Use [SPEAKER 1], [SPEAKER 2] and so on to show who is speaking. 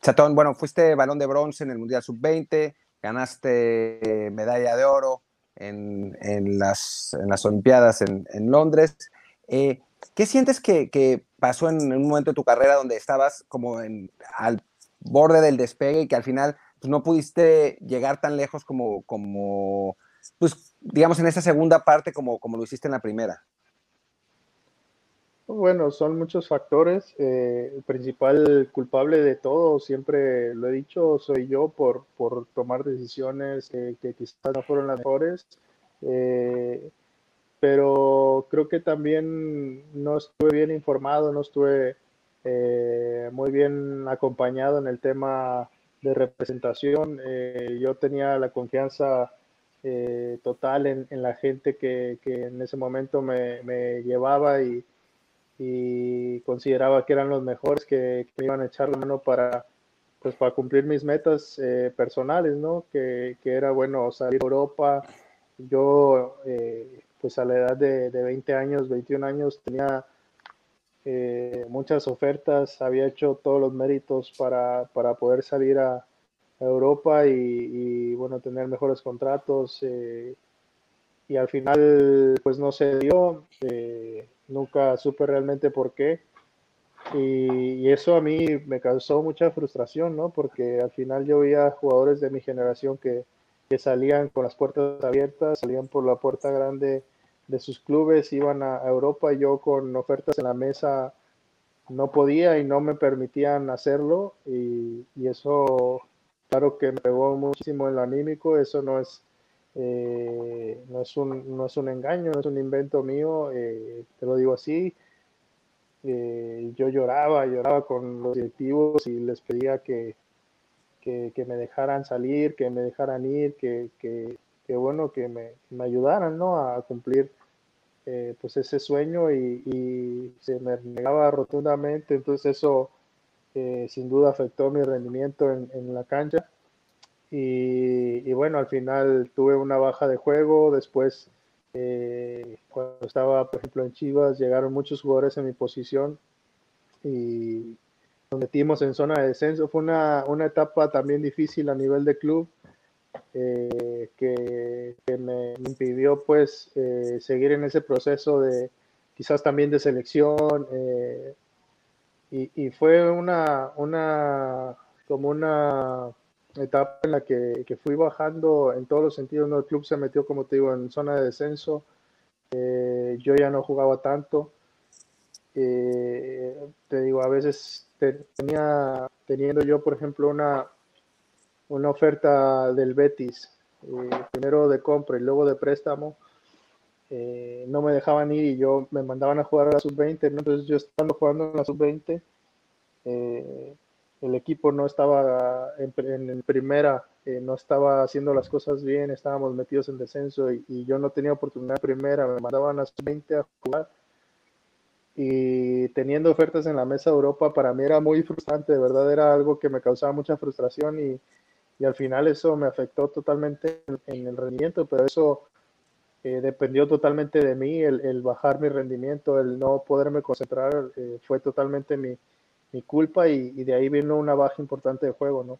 [SPEAKER 1] Chatón, bueno, fuiste balón de bronce en el Mundial Sub-20, ganaste medalla de oro en, las, en las, Olimpiadas en, Londres. Eh, ¿Qué sientes que, pasó en, un momento de tu carrera donde estabas como en, al borde del despegue y que al final pues, no pudiste llegar tan lejos como, como pues, digamos, en esa segunda parte como, como lo hiciste en la primera?
[SPEAKER 2] Bueno, son muchos factores. Eh, el principal culpable de todo, siempre lo he dicho, soy yo por, por tomar decisiones que quizás no fueron las mejores. Eh, pero creo que también no estuve bien informado, no estuve eh, muy bien acompañado en el tema de representación. yo tenía la confianza total en, la gente que, que, en ese momento me, me llevaba y, y consideraba que eran los mejores que, me iban a echar la mano para, pues, para cumplir mis metas eh, personales, ¿no? Que, que, era, bueno, salir a Europa. Yo, eh, pues a la edad de, de, 20 años, 21 años, tenía eh, muchas ofertas, había hecho todos los méritos para, para poder salir a, Europa y, y, bueno, tener mejores contratos. Y al final, pues no se dio nunca supe realmente por qué. Y, eso a mí me causó mucha frustración, ¿no? Porque al final yo veía jugadores de mi generación que, que salían con las puertas abiertas, salían por la puerta grande de sus clubes, iban a, Europa, y yo con ofertas en la mesa no podía y no me permitían hacerlo y, y, eso claro que me pegó muchísimo en lo anímico, eso no es eh, no, es un, no es un engaño, no es un invento mío, eh, te lo digo así. Eh, yo lloraba, lloraba con los directivos y les pedía que, que, me dejaran salir, que me dejaran ir, que, que, bueno, que me, me, ayudaran ¿no? a cumplir pues ese sueño y, se me negaba rotundamente, entonces eso sin duda afectó mi rendimiento en, en la cancha y, bueno, al final tuve una baja de juego. Después, eh, cuando estaba, por ejemplo, en Chivas, llegaron muchos jugadores en mi posición y nos metimos en zona de descenso. Fue una, una etapa también difícil a nivel de club. Eh, que, me impidió pues eh, seguir en ese proceso de quizás también de selección y, y, fue una, una como una etapa en la que, fui bajando en todos los sentidos. ¿no? El club se metió, como te digo, en zona de descenso. Eh, yo ya no jugaba tanto. Eh, te digo, a veces tenía, teniendo yo, por ejemplo, una, una oferta del Betis, eh, primero de compra y luego de préstamo, no me dejaban ir y yo me mandaban a jugar a la sub-20. Entonces yo estando jugando en la sub-20, el equipo no estaba en, primera, eh, no estaba haciendo las cosas bien, estábamos metidos en descenso y, yo no tenía oportunidad en primera, me mandaban a 20 a jugar. Y teniendo ofertas en la mesa de Europa para mí era muy frustrante, de verdad era algo que me causaba mucha frustración y, al final eso me afectó totalmente en, el rendimiento, pero eso eh, dependió totalmente de mí, el, bajar mi rendimiento, el no poderme concentrar, eh, fue totalmente mi, mi culpa y, de ahí vino una baja importante de juego, ¿no?